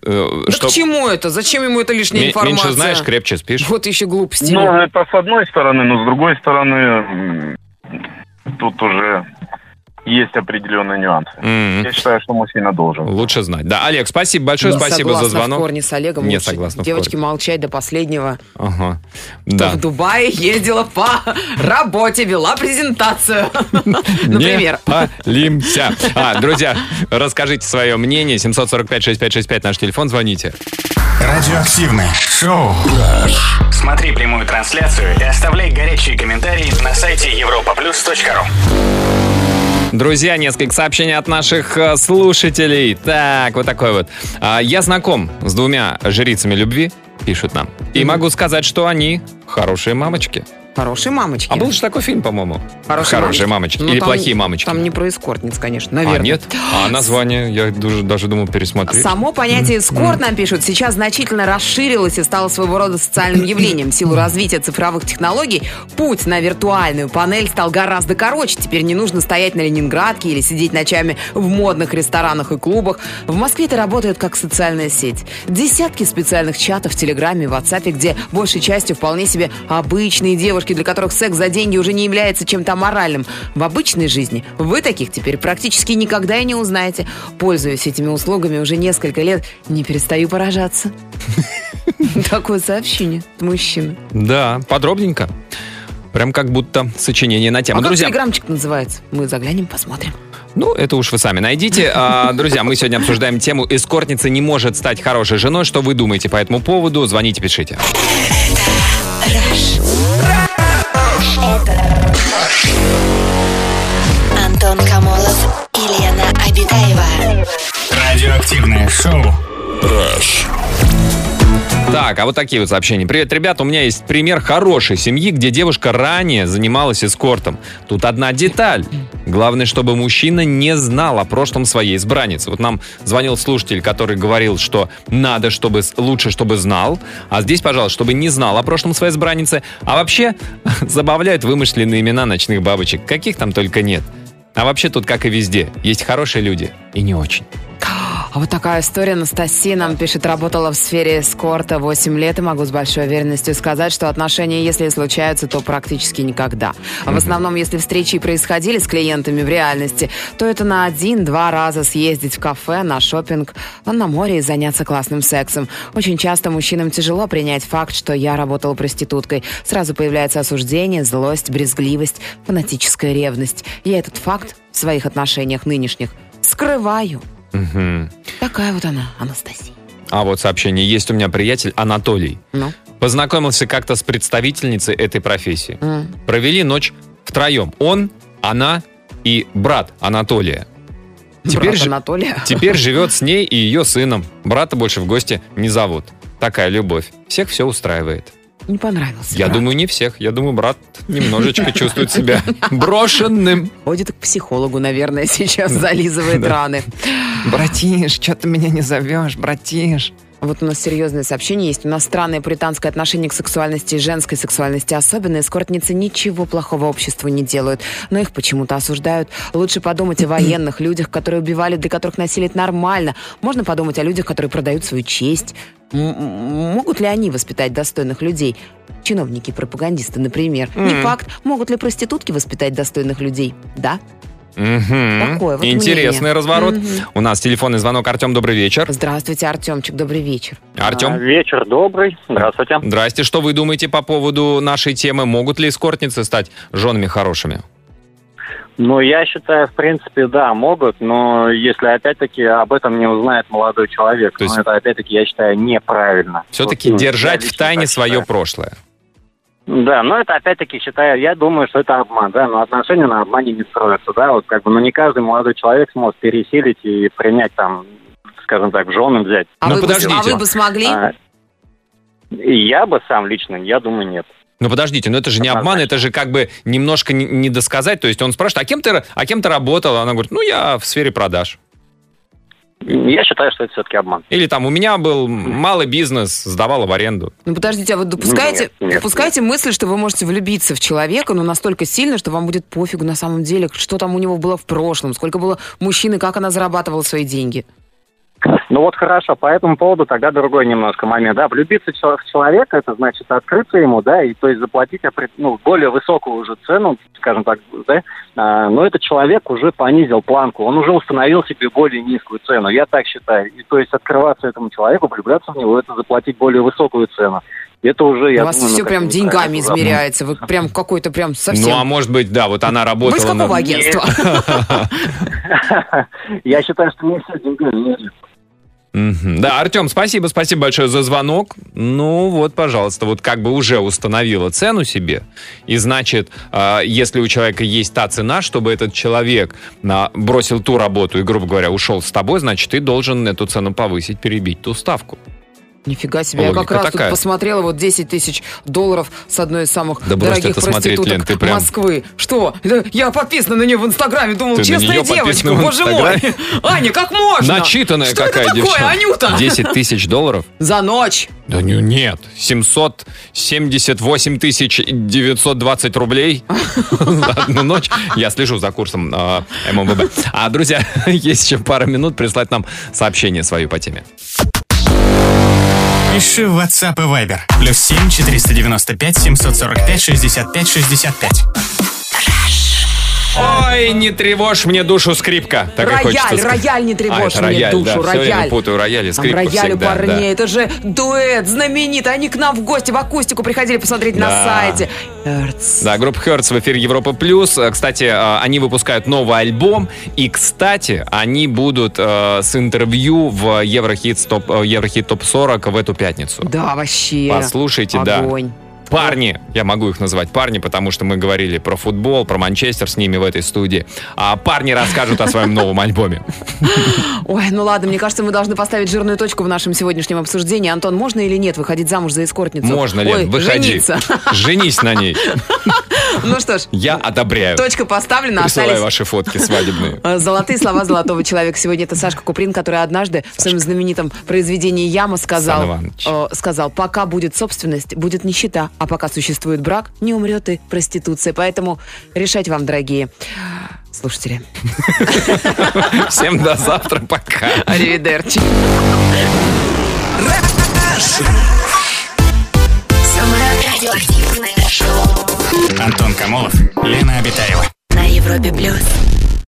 Э, Да что- к чему это? Зачем ему это лишняя Ме- информация? Меньше знаешь, крепче спишь. Вот еще глупости. Ну, это с одной стороны, но с другой стороны, м, тут уже есть определенные нюансы. М. Я считаю, что мужчина должен. Лучше знать. Да, Олег, спасибо большое, Не спасибо за звонок. в корне с Олегом. Не Лучше согласна Девочки молчать до последнего. Ага. Да. в Дубае ездила по работе, вела презентацию. Например. Не палимся. А, друзья, расскажите свое мнение. 745-6565 наш телефон, звоните. Радиоактивное шоу. Смотри прямую трансляцию и оставляй горячие комментарии на сайте europaplus.ru Друзья, несколько сообщений от наших э, слушателей. Так, вот такой вот. А, Я знаком с двумя жрицами любви, пишут нам. И могу сказать, что они хорошие мамочки. Хорошие мамочки. А был же такой фильм, по-моему. Хорошие мамочки. Ну, Или там- плохие мамочки. Там не про эскортниц, конечно, наверное. А, нет? А название я даже, даже думал пересмотреть. Само понятие эскорт, нам пишут, сейчас значительно расширилось и стало своего рода социальным явлением. В силу развития цифровых технологий путь на виртуальную панель стал гораздо короче. Теперь не нужно стоять на Ленинградке или сидеть ночами в модных ресторанах и клубах. В Москве это работает как социальная сеть. Десятки специальных чатов в Телеграме и WhatsApp, где большей частью вполне себе обычные девушки, для которых секс за деньги уже не является чем-то аморальным. В обычной жизни вы таких теперь практически никогда и не узнаете. Пользуясь этими услугами уже несколько лет, не перестаю поражаться. Такое сообщение от мужчины. Да, подробненько. Прям как будто сочинение на тему. А как Друзья, телеграмчик называется? Мы заглянем, посмотрим. ну, это уж вы сами найдите. А, друзья, мы сегодня обсуждаем тему «Эскортница не может стать хорошей женой». Что вы думаете по этому поводу? Звоните, пишите. Антон Камолов и Лена Обитаева. Радиоактивное шоу. Так, а вот такие вот сообщения. Привет, ребята, у меня есть пример хорошей семьи, где девушка ранее занималась эскортом. Тут одна деталь. Главное, чтобы мужчина не знал о прошлом своей избранницы. Вот нам звонил слушатель, который говорил, что надо, чтобы лучше, чтобы знал. А здесь, пожалуйста, чтобы не знал о прошлом своей избранницы. А вообще, забавляют вымышленные имена ночных бабочек. Каких там только нет. А вообще тут, как и везде, есть хорошие люди и не очень. А вот такая история. Анастасия нам пишет, работала в сфере эскорта 8 лет и могу с большой уверенностью сказать, что отношения, если и случаются, то практически никогда. А в основном, если встречи и происходили с клиентами в реальности, то это на один-два раза съездить в кафе, на шопинг, на море и заняться классным сексом. Очень часто мужчинам тяжело принять факт, что я работала проституткой. Сразу появляется осуждение, злость, брезгливость, фанатическая ревность. Я этот факт в своих отношениях нынешних скрываю. Мгм. Такая вот она, Анастасия. А вот сообщение. Есть у меня приятель Анатолий. Ну? Познакомился как-то с представительницей этой профессии. М. Провели ночь втроем. Он, она и брат Анатолия. Теперь, Брат Анатолия. теперь живет с ней и ее сыном. Брата больше в гости не зовут. Такая любовь. Всех все устраивает. Не понравился. Я брат. думаю, не всех. Я думаю, брат немножечко чувствует себя брошенным. Ходит к психологу, наверное, сейчас зализывает раны. Братиш, что ты меня не зовешь, братиш? Вот у нас серьезное сообщение есть. У нас странное пуританское отношение к сексуальности и женской сексуальности особенно. Эскортницы ничего плохого обществу не делают, но их почему-то осуждают. Лучше подумать о военных людях, которые убивали, для которых насилие это нормально. Можно подумать о людях, которые продают свою честь. М- могут ли они воспитать достойных людей? Чиновники, пропагандисты, например. Не факт. Могут ли проститутки воспитать достойных людей? Да. Мгм. Такое вот Интересный мнение. разворот. Мгм. У нас телефонный звонок. Артем, добрый вечер. Здравствуйте, Артемчик, добрый вечер. Артем? А, Вечер добрый. Здравствуйте. Здрасте. Что вы думаете по поводу нашей темы? Могут ли эскортницы стать женами хорошими? Ну, я считаю, в принципе, да, могут, но если опять-таки об этом не узнает молодой человек, То есть- ну, это опять-таки, я считаю, неправильно. Все-таки Вот, ну, держать в тайне так свое считаю. прошлое. Да, но это опять-таки считаю, я думаю, что это обман, да, но отношения на обмане не строятся, да, вот как бы, ну не каждый молодой человек сможет пересилить и принять там, скажем так, в жены взять. А, Ну, вы, бы, подождите. а вы бы смогли? А, я бы сам лично, я думаю, нет. Ну подождите, но это же не обман, это же как бы немножко не- недосказать. То есть он спрашивает, а кем ты, а кем ты работала? Она говорит, ну я в сфере продаж. Я считаю, что это все-таки обман. Или там у меня был малый бизнес, сдавала в аренду. Ну подождите, а вы допускаете, Нет, нет, допускаете мысль, что вы можете влюбиться в человека, но настолько сильно, что вам будет пофигу на самом деле, что там у него было в прошлом, сколько было мужчин и как она зарабатывала свои деньги? Ну вот хорошо, по этому поводу тогда другой немножко момент. Да, влюбиться в человека, это значит открыться ему, да, и то есть заплатить ну, более высокую уже цену, скажем так, да, а, но этот человек уже понизил планку, он уже установил себе более низкую цену, я так считаю. И то есть открываться этому человеку, влюбляться в него, это заплатить более высокую цену. Это уже, я У вас думаю, все ну, прям деньгами неправильно. измеряется. Вы прям какой-то прям совсем... Ну, а может быть, да, вот она Вы работала из какого на... агентства? Я считаю, что не все деньгами Да, Артем, спасибо, спасибо большое за звонок. Ну вот, пожалуйста, вот как бы уже установила цену себе, и значит, э, если у человека есть та цена, чтобы этот человек на- бросил ту работу и, грубо говоря, ушел с тобой, значит, ты должен эту цену повысить, перебить ту ставку. Нифига себе, я как Логика раз такая. тут посмотрела вот 10 тысяч долларов с одной из самых Да дорогих это смотреть, проституток Лен, ты прям- Москвы. Что? Я подписана на нее в Инстаграме, думал, Ты на честная девочка, в боже мой. Аня, как можно? Начитанная Что какая это такое, девчонка. Анюта? 10 тысяч долларов? За ночь. Да не- нет, 778 тысяч 920 рублей за одну ночь. Я слежу за курсом э, ММВБ. А, друзья, есть еще пара минут прислать нам сообщение свое по теме. Пиши в WhatsApp и Viber. Плюс 7 495 745 65 65. Ой, не тревожь мне душу, скрипка. Так рояль, хочется рояль не А, тревожь это мне рояль, душу, да, все время рояль. путаю рояль и Там скрипку рояль у всегда, да. парней, это же дуэт знаменитый. Они к нам в гости в акустику приходили посмотреть на Да. сайте. Hertz. Да, группа Hertz в эфире Европа Плюс. Э, Кстати, э, они выпускают новый альбом. И, кстати, они будут э, с интервью в Еврохит топ, Еврохит топ 40 в эту пятницу. Да, вообще. Послушайте, да. Парни, я могу их назвать парни, потому что мы говорили про футбол, про Манчестер с ними в этой студии. А парни расскажут о своем новом альбоме. Ой, ну ладно, мне кажется, мы должны поставить жирную точку в нашем сегодняшнем обсуждении. Антон, можно или нет выходить замуж за эскортницу? Можно, Лен, Ой, выходи. жениться. Женись на ней. Ну что ж, Я одобряю. точка поставлена. Присылай Остались ваши фотки свадебные. золотые слова золотого человека. Сегодня это Сашка Куприн, который однажды в своем знаменитом произведении «Яма» сказал, э, сказал, пока будет собственность, будет нищета, а пока существует брак, не умрет и проституция. Поэтому решать вам, дорогие слушатели. Всем до завтра, пока. Аривидерчи. Антон Камолов, Лена Обитаева. на Европе плюс.